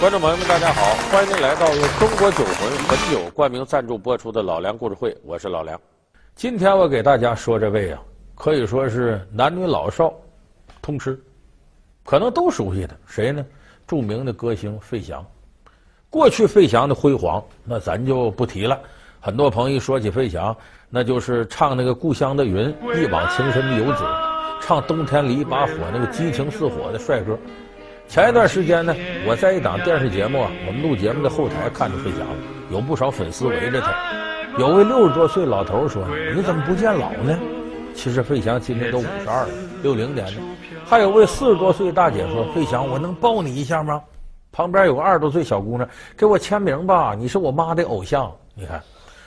观众朋友们，大家好，欢迎您来到由中国酒魂汾酒冠名赞助播出的《老梁故事会》，我是老梁。今天我给大家说这位啊，可以说是男女老少通吃，可能都熟悉的谁呢？著名的歌星费翔。过去费翔的辉煌，那咱就不提了。很多朋友一说起费翔，那就是唱那个《故乡的云》，一往情深的游子，唱《冬天里一把火》那个激情似火的帅哥。前一段时间呢，我在一档电视节目啊，我们录节目的后台看着费翔，有不少粉丝围着他。有位六十多岁老头说：“你怎么不见老呢？”其实费翔今年都五十二了，六零年的。还有位四十多岁大姐说：“费翔，我能抱你一下吗？”旁边有个二十多岁小姑娘，给我签名吧，你是我妈的偶像。你看，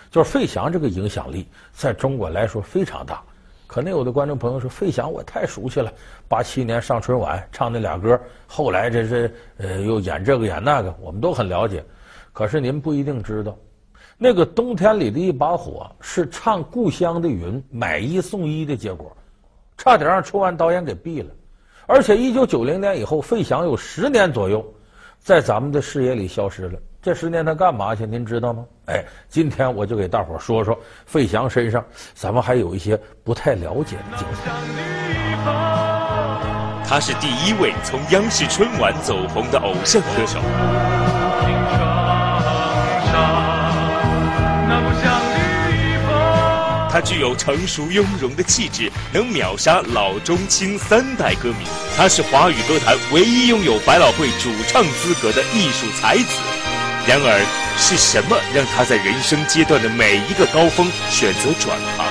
就是费翔这个影响力，在中国来说非常大。可能有的观众朋友说：“费翔我太熟悉了，八七年上春晚唱那俩歌，后来这是呃又演这个演那个，我们都很了解。可是您不一定知道，那个冬天里的一把火是唱《故乡的云》买一送一的结果，差点让春晚导演给毙了。而且一九九零年以后，费翔有十年左右在咱们的视野里消失了。”这十年他干嘛去？您知道吗？哎，今天我就给大伙说说费翔身上，咱们还有一些不太了解的精彩。他是第一位从央视春晚走红的偶像歌手。他具有成熟雍容的气质，能秒杀老中青三代歌迷。他是华语歌坛唯一拥有百老汇主唱资格的艺术才子。然而，是什么让他在人生阶段的每一个高峰选择转行？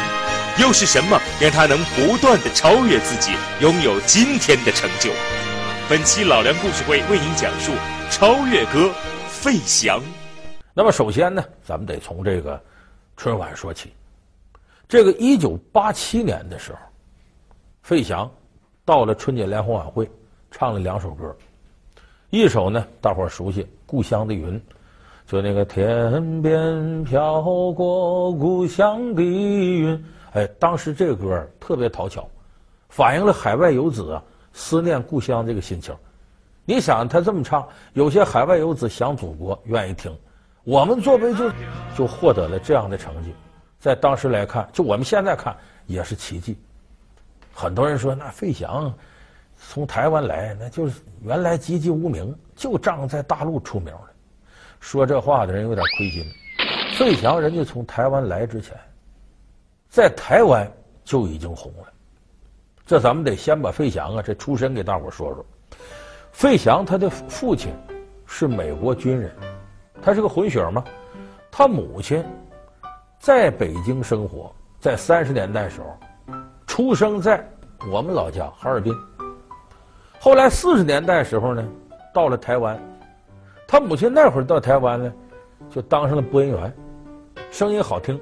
又是什么让他能不断的超越自己，拥有今天的成就？本期老梁故事会为您讲述超越歌费翔。那么，首先呢，咱们得从这个春晚说起。这个一九八七年的时候，费翔到了春节联欢晚会，唱了两首歌，一首呢，大伙熟悉《故乡的云》。就那个天边飘过故乡的云，哎，当时这个歌特别讨巧，反映了海外游子啊思念故乡这个心情。你想他这么唱，有些海外游子想祖国，愿意听。我们作为就就获得了这样的成绩，在当时来看，就我们现在看也是奇迹。很多人说，那费翔从台湾来，那就是原来籍籍无名，就仗在大陆出名了。说这话的人有点亏心。费翔人家从台湾来之前，在台湾就已经红了。这咱们得先把费翔啊这出身给大伙说说。费翔他的父亲是美国军人，他是个混血嘛。他母亲在北京生活，在三十年代时候出生在我们老家哈尔滨。后来四十年代时候呢，到了台湾。他母亲那会儿到台湾呢，就当上了播音员，声音好听。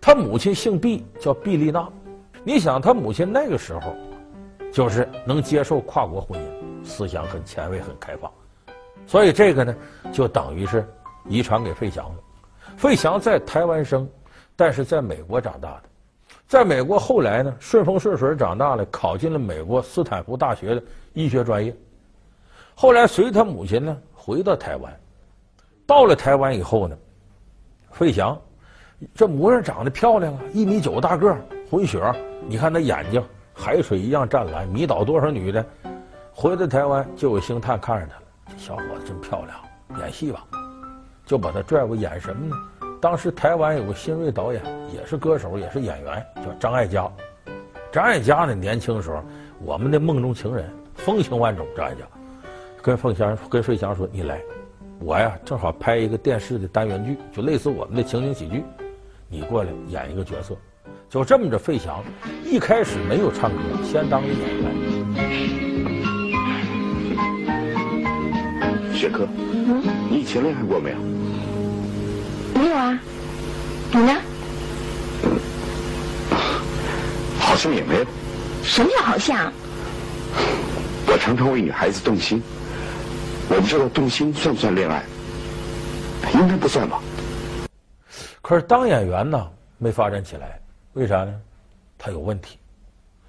他母亲姓毕，叫毕丽娜。你想，他母亲那个时候，就是能接受跨国婚姻，思想很前卫、很开放，所以这个呢，就等于是遗传给费翔了。费翔在台湾生，但是在美国长大的，在美国后来呢，顺风顺水长大了，考进了美国斯坦福大学的医学专业。后来随他母亲呢。回到台湾，到了台湾以后呢，费翔这模样长得漂亮啊，一米九大个，混血儿，你看那眼睛海水一样湛蓝，迷倒多少女的。回到台湾就有星探看上他了，这小伙子真漂亮，演戏吧，就把他拽过演什么呢？当时台湾有个新锐导演，也是歌手，也是演员，叫张艾嘉。张艾嘉呢，年轻的时候，我们的梦中情人，风情万种。张艾嘉。跟凤翔跟费翔说：“你来，我呀正好拍一个电视的单元剧，就类似我们的情景喜剧，你过来演一个角色。”就这么着，费翔一开始没有唱歌，先当了演员。雪珂，嗯，你以前恋爱过没有？没有啊，你呢？嗯，好像也没有。什么叫好像？我常常为女孩子动心。我不知道动心算不算恋爱？应该不算吧。可是当演员呢，没发展起来，为啥呢？他有问题，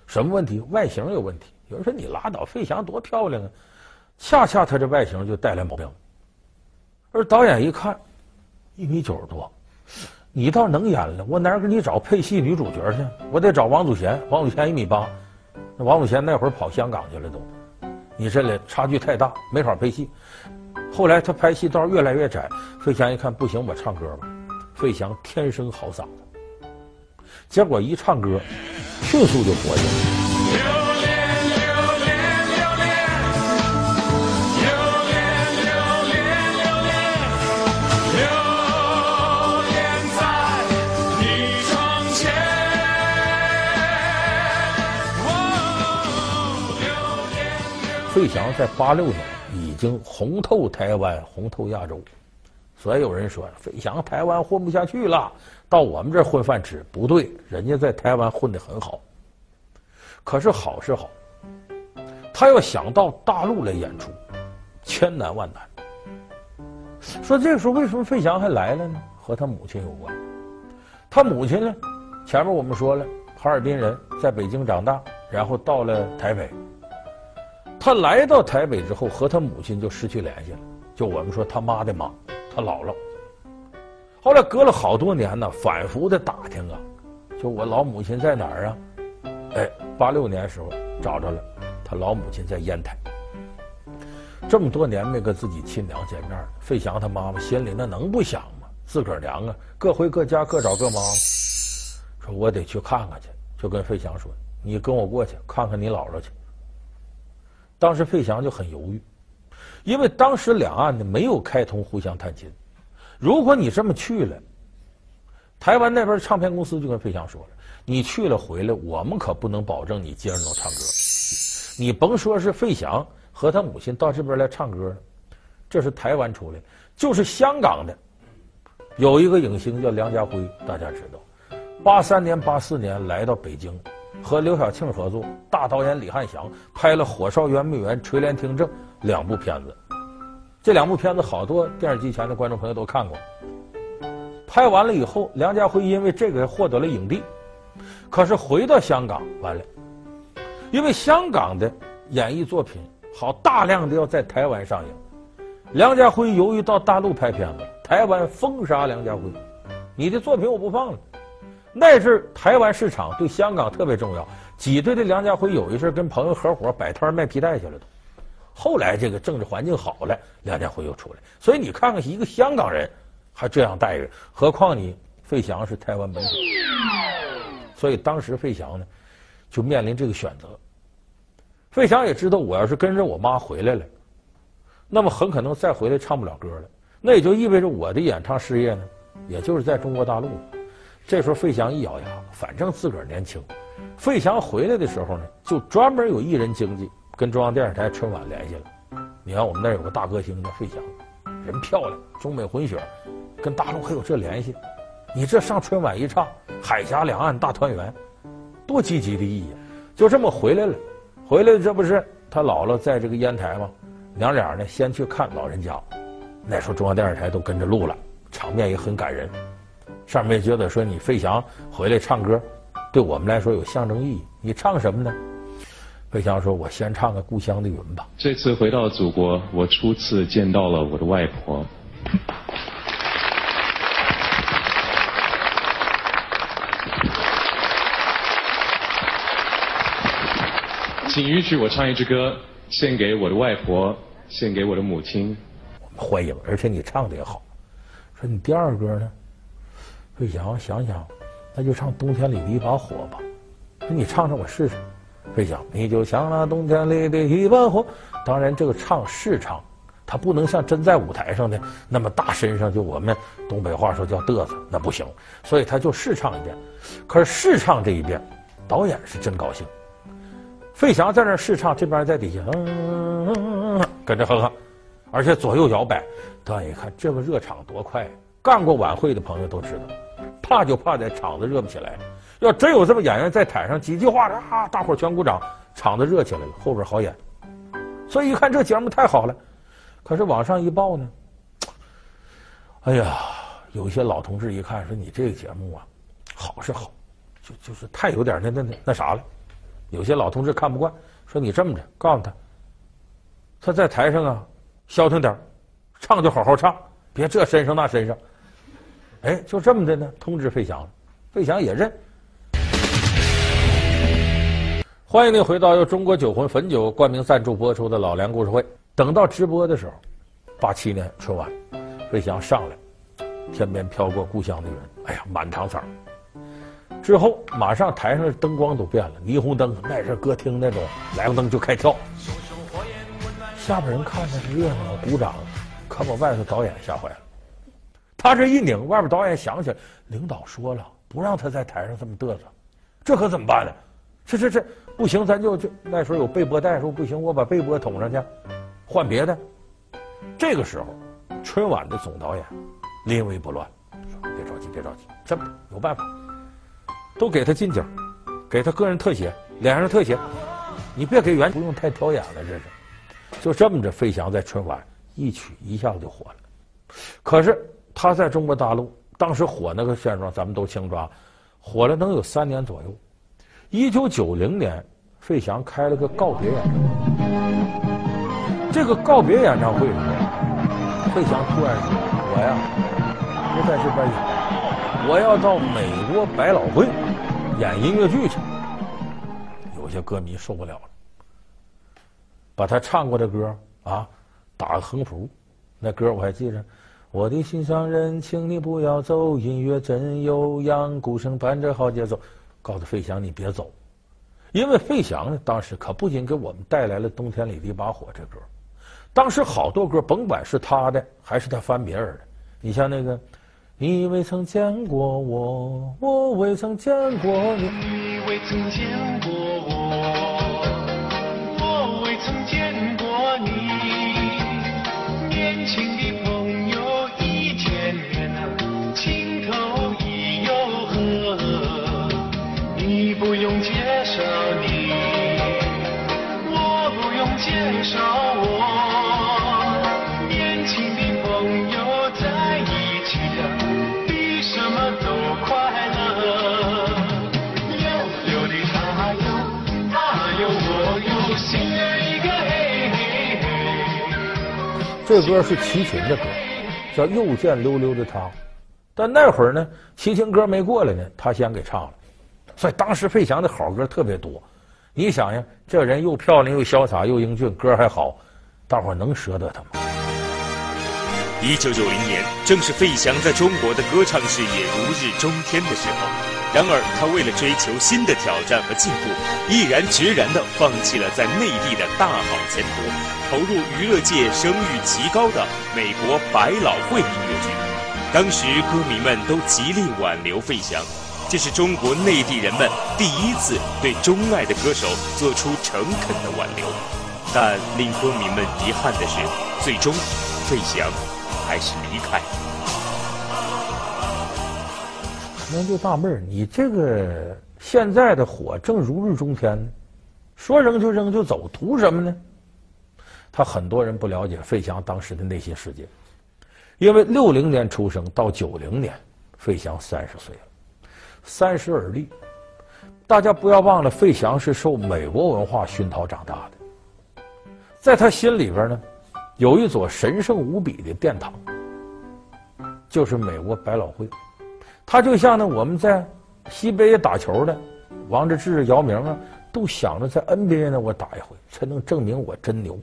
什么问题？外形有问题。有人说你拉倒，费翔多漂亮啊！恰恰他这外形就带来毛病。而导演一看，一米九十多，你倒能演了，我哪给你找配戏女主角去？我得找王祖贤，王祖贤一米八，那王祖贤那会儿跑香港去了都，你这里差距太大，没法拍戏。后来他拍戏道越来越窄，费翔一看不行，我唱歌吧。费翔天生好嗓子，结果一唱歌，迅速就火起来。费翔在八六年已经红透台湾，红透亚洲，所以有人说费翔台湾混不下去了，到我们这儿混饭吃。不对，人家在台湾混得很好。可是好是好，他要想到大陆来演出，千难万难。说这个时候为什么费翔还来了呢？和他母亲有关。他母亲呢，前面我们说了，哈尔滨人，在北京长大，然后到了台北。他来到台北之后，和他母亲就失去联系了。就我们说他妈的妈，他姥姥。后来隔了好多年呢，反复的打听啊，就我老母亲在哪儿啊？哎，八六年时候找着了，他老母亲在烟台。这么多年没跟自己亲娘见面，费翔他妈妈心里那能不想吗？自个儿娘啊，各回各家，各找各妈妈。说我得去看看去，就跟费翔说：“你跟我过去看看你姥姥去。”当时费翔就很犹豫，因为当时两岸呢没有开通互相探亲。如果你这么去了，台湾那边唱片公司就跟费翔说了：“你去了回来，我们可不能保证你接着能唱歌。你甭说是费翔和他母亲到这边来唱歌了，这是台湾出来，就是香港的，有一个影星叫梁家辉，大家知道，八三年、八四年来到北京。”和刘晓庆合作，大导演李翰祥拍了《火烧圆明园》《垂帘听政》两部片子，这两部片子好多电视机前的观众朋友都看过。拍完了以后，梁家辉因为这个获得了影帝，可是回到香港完了，因为香港的演艺作品好大量的要在台湾上映，梁家辉由于到大陆拍片子，台湾封杀梁家辉，你的作品我不放了。那阵台湾市场对香港特别重要，挤兑的梁家辉有一阵跟朋友合伙摆摊卖皮带去了都。后来这个政治环境好了，梁家辉又出来。所以你看看一个香港人还这样待遇，何况你费翔是台湾本土。所以当时费翔呢就面临这个选择。费翔也知道，我要是跟着我妈回来了，那么很可能再回来唱不了歌了。那也就意味着我的演唱事业呢，也就是在中国大陆。这时候费翔一咬牙，反正自个儿年轻。费翔回来的时候呢，就专门有艺人经纪跟中央电视台春晚联系了。你看我们那儿有个大歌星叫费翔，人漂亮，中美混血，跟大陆还有这联系。你这上春晚一唱，海峡两岸大团圆，多积极的意义。就这么回来了，回来这不是他姥姥在这个烟台吗？娘俩呢先去看老人家。那时候中央电视台都跟着录了，场面也很感人。上面觉得说你费翔回来唱歌，对我们来说有象征意义。你唱什么呢？费翔说：“我先唱个《故乡的云》吧。”这次回到祖国，我初次见到了我的外婆。请允许我唱一支歌，献给我的外婆，献给我的母亲。我们欢迎，而且你唱的也好。说你第二歌呢？费翔想想，那就唱《冬天里的一把火》吧。那你唱唱我试试。费翔，你就像那冬天里的一把火。当然，这个唱试唱，他不能像真在舞台上的那么大身上，就我们东北话说叫嘚瑟，那不行。所以他就试唱一遍。可是试唱这一遍，导演是真高兴。费翔在那试唱，这边在底下嗯，嗯，嗯，跟着哼哼，而且左右摇摆。导演一看，这个热场多快！干过晚会的朋友都知道。怕就怕在场子热不起来，要真有这么演员在台上几句话啊，大伙全鼓掌，场子热起来了，后边好演。所以一看这节目太好了，可是往上一报呢，哎呀，有些老同志一看说，你这个节目啊，好是好，就就是太有点那那那那啥了。有些老同志看不惯，说你这么着，告诉他，他在台上啊，消停点唱就好好唱，别这身上那身上。哎，就这么的呢，通知费翔了，费翔也认。欢迎您回到由中国酒魂汾酒冠名赞助播出的《老梁故事会》。等到直播的时候，八七年春晚，费翔上来，天边飘过故乡的云，哎呀，满堂彩。之后马上台上的灯光都变了，霓虹灯，那是歌厅那种亮灯就开跳。下边人看的是热闹，鼓掌，可把外头导演吓坏了。他这一拧，外边导演想起来，领导说了，不让他在台上这么嘚瑟，这可怎么办呢？这这这不行，咱就就那时候有备播带，说不行，我把备播捅上去。换别的，这个时候，春晚的总导演临危不乱，说别着急，别着急，这么有办法，都给他近景，给他个人特写，脸上特写，你别给原，不用太挑眼了，这是，就这么着，费翔在春晚一曲一下子就火了。可是他在中国大陆当时火那个现状，咱们都清楚啊，火了能有三年左右。一九九零年，费翔开了个告别演唱会。这个告别演唱会里，费翔突然说：“我呀，不在这边演，我要到美国百老汇演音乐剧去。”有些歌迷受不了了，把他唱过的歌啊打个横幅。那歌我还记着：“我的心上人，请你不要走，音乐真悠扬，鼓声伴着好节奏。”告诉费翔：“你别走，因为费翔呢，当时可不仅给我们带来了《冬天里的一把火》这歌。”当时好多歌，甭管是他的还是他翻别人的，你像那个，你未曾见过我，我未曾见过你。你未曾见过这歌是齐秦的歌，叫《又见溜溜的她》，但那会儿呢，齐秦歌没过来呢，他先给唱了，所以当时费翔的好歌特别多。你想呀，这人又漂亮又潇洒又英俊，歌还好，大伙儿能舍得他吗？一九九零年，正是费翔在中国的歌唱事业如日中天的时候。然而，他为了追求新的挑战和进步，毅然决然地放弃了在内地的大好前途，投入娱乐界声誉极高的美国百老汇音乐剧。当时，歌迷们都极力挽留费翔，这是中国内地人们第一次对钟爱的歌手做出诚恳的挽留。但令歌迷们遗憾的是，最终费翔还是离开。人就纳闷儿，你这个现在的火正如日中天呢，说扔就扔就走，图什么呢？他很多人不了解费翔当时的内心世界，因为六零年出生到九零年，费翔三十岁了，三十而立。大家不要忘了，费翔是受美国文化熏陶长大的，在他心里边呢，有一座神圣无比的殿堂，就是美国百老汇。他就像呢，我们在西北打球的王治郅、姚明啊，都想着在 NBA 呢，我打一回，才能证明我真牛。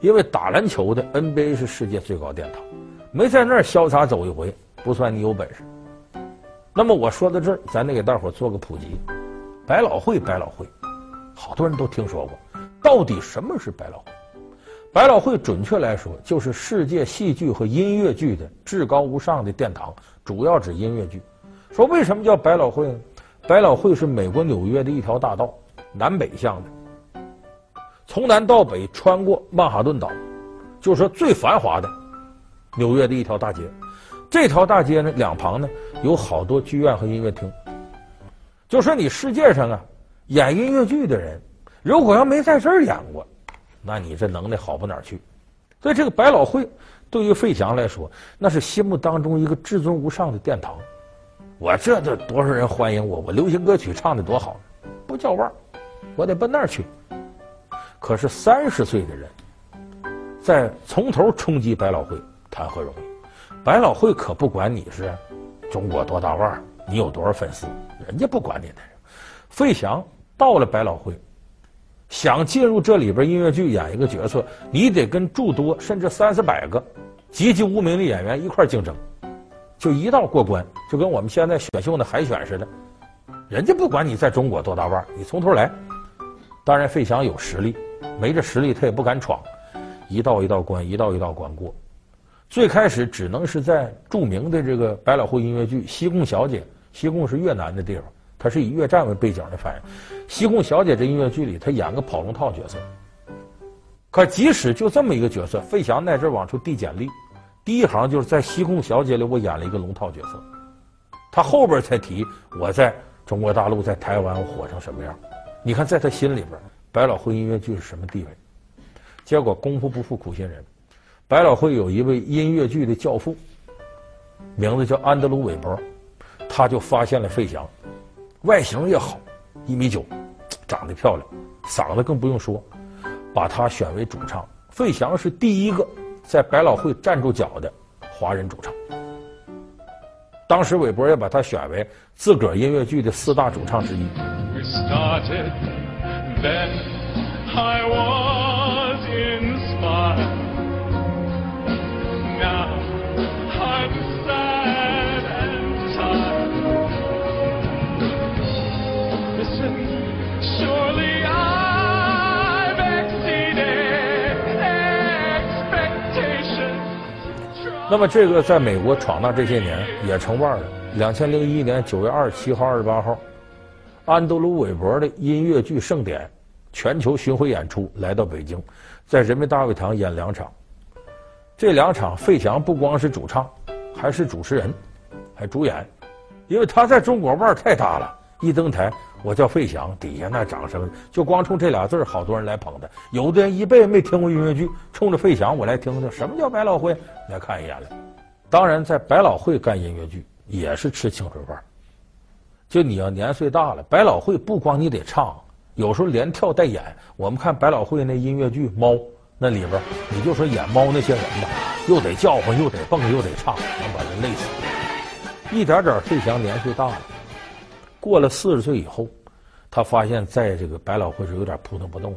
因为打篮球的 NBA 是世界最高殿堂，没在那儿潇洒走一回，不算你有本事。那么我说到这儿，咱得给大伙做个普及。百老汇，百老汇，好多人都听说过，到底什么是百老汇？百老汇准确来说，就是世界戏剧和音乐剧的至高无上的殿堂。主要指音乐剧。说为什么叫百老汇呢？百老汇是美国纽约的一条大道，南北向的，从南到北穿过曼哈顿岛，就是说最繁华的纽约的一条大街。这条大街呢，两旁呢有好多剧院和音乐厅。就说你世界上啊，演音乐剧的人，如果要没在这儿演过，那你这能耐好不哪儿去。所以这个百老汇。对于费翔来说，那是心目当中一个至尊无上的殿堂。我这得多少人欢迎我？我流行歌曲唱的多好，不叫腕儿，我得奔那儿去。可是三十岁的人，再从头冲击百老汇，谈何容易？百老汇可不管你是中国多大腕儿，你有多少粉丝，人家不管你的。费翔到了百老汇，想进入这里边音乐剧演一个角色，你得跟诸多甚至三四百个籍籍无名的演员一块竞争，就一道过关，就跟我们现在选秀的海选似的。人家不管你在中国多大腕，你从头来。当然，费翔有实力，没这实力他也不敢闯，一道一道关，一道一道关过。最开始只能是在著名的这个百老汇音乐剧《西贡小姐》，西贡是越南的地方，它是以越战为背景的反映。《西贡小姐》这音乐剧里，他演个跑龙套角色。可即使就这么一个角色，费翔在这往出递简历，第一行就是在《西贡小姐》里我演了一个龙套角色，他后边才提我在。中国大陆在台湾我火成什么样？你看，在他心里边，百老汇音乐剧是什么地位？结果功夫不负苦心人，百老汇有一位音乐剧的教父，名字叫安德鲁韦伯，他就发现了费翔，外形也好，一米九，长得漂亮，嗓子更不用说，把他选为主唱。费翔是第一个在百老汇站住脚的华人主唱。当时韦伯也把他选为自个儿音乐剧的四大主唱之一。那么这个在美国闯荡这些年也成腕了。两千零一年九月二十七号、二十八号，安德鲁韦伯的音乐剧《盛典》全球巡回演出来到北京，在人民大会堂演两场。这两场费翔不光是主唱，还是主持人，还主演，因为他在中国腕儿太大了。一登台，我叫费翔，底下那掌声就光冲这俩字好多人来捧他。有的人一辈子没听过音乐剧，冲着费翔我来听听，什么叫百老汇？来看一眼来。当然，在百老汇干音乐剧也是吃青春饭。就你要年岁大了，百老汇不光你得唱，有时候连跳带演。我们看百老汇那音乐剧《猫》，那里边你就说演猫那些人吧，又得叫唤，又得蹦，又得唱，能把人累死。一点点，费翔年岁大了。过了四十岁以后，他发现在这个百老汇是有点扑腾不动。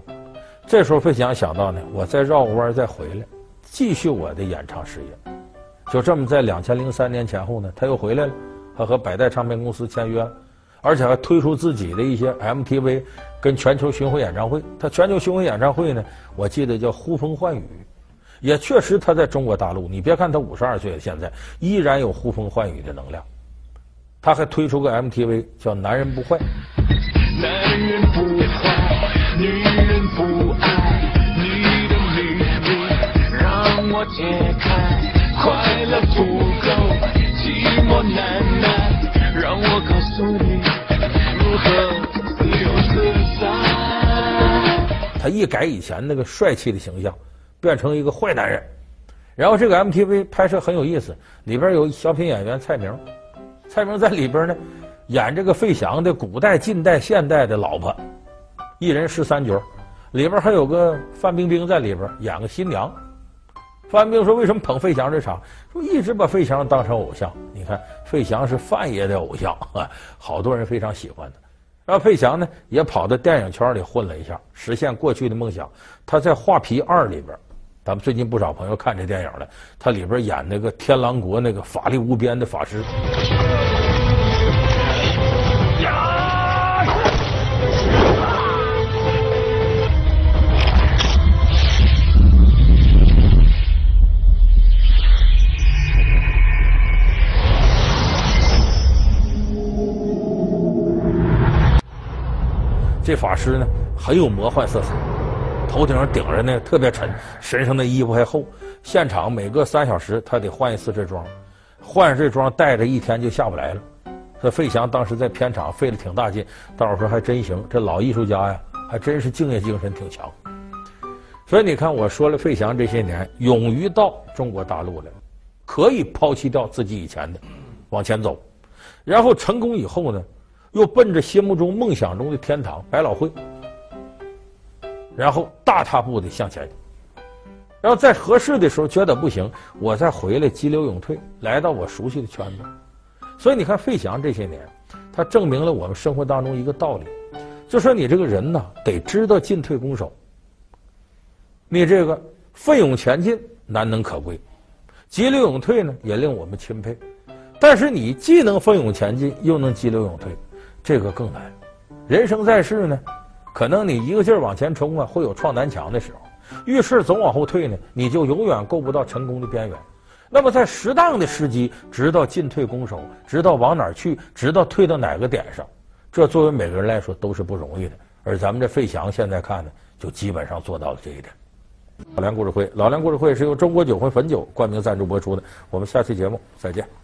这时候费翔想到呢，我再绕个弯再回来，继续我的演唱事业。就这么在两千零三年前后呢，他又回来了，他和百代唱片公司签约，而且还推出自己的一些 MTV 跟全球巡回演唱会。他全球巡回演唱会呢，我记得叫呼风唤雨，也确实他在中国大陆，你别看他五十二岁了，现在依然有呼风唤雨的能量。他还推出个 MTV 叫《男人不坏》。男人不坏，女人不爱，你的秘密让我解开，快乐不够，寂寞难耐，让我告诉你如何自由自在。他一改以前那个帅气的形象，变成一个坏男人。然后这个 MTV 拍摄很有意思，里边有小品演员蔡明。蔡明在里边呢，演这个费翔的古代、近代、现代的老婆，一人饰三角。里边还有个范冰冰在里边演个新娘。范冰冰说：“为什么捧费翔这场？说一直把费翔当成偶像。你看，费翔是范爷的偶像啊，好多人非常喜欢他。然后费翔呢，也跑到电影圈里混了一下，实现过去的梦想。他在《画皮二》里边，咱们最近不少朋友看这电影了，他里边演那个天狼国那个法力无边的法师。”这法师呢，很有魔幻色彩，头顶上顶着呢特别沉，身上的衣服还厚。现场每隔三小时他得换一次这装，换上这装带着一天就下不来了。这费翔当时在片场费了挺大劲，道儿说还真行，这老艺术家呀，还真是敬业精神挺强。所以你看，我说了费翔这些年勇于到中国大陆来，可以抛弃掉自己以前的，往前走，然后成功以后呢，又奔着心目中梦想中的天堂百老汇，然后大踏步的向前。然后在合适的时候觉得不行，我再回来急流勇退，来到我熟悉的圈子。所以你看费翔这些年，他证明了我们生活当中一个道理，就说你这个人呢，得知道进退攻守。你这个奋勇前进难能可贵，急流勇退呢也令我们钦佩。但是你既能奋勇前进，又能急流勇退，这个更难。人生在世呢，可能你一个劲儿往前冲啊，会有撞南墙的时候。遇事总往后退呢，你就永远够不到成功的边缘。那么在适当的时机，知道进退攻守，知道往哪儿去，知道退到哪个点上，这作为每个人来说都是不容易的。而咱们这费翔现在看呢，就基本上做到了这一点。老梁故事会，老梁故事会是由中国酒魂汾酒冠名赞助播出的。我们下期节目再见。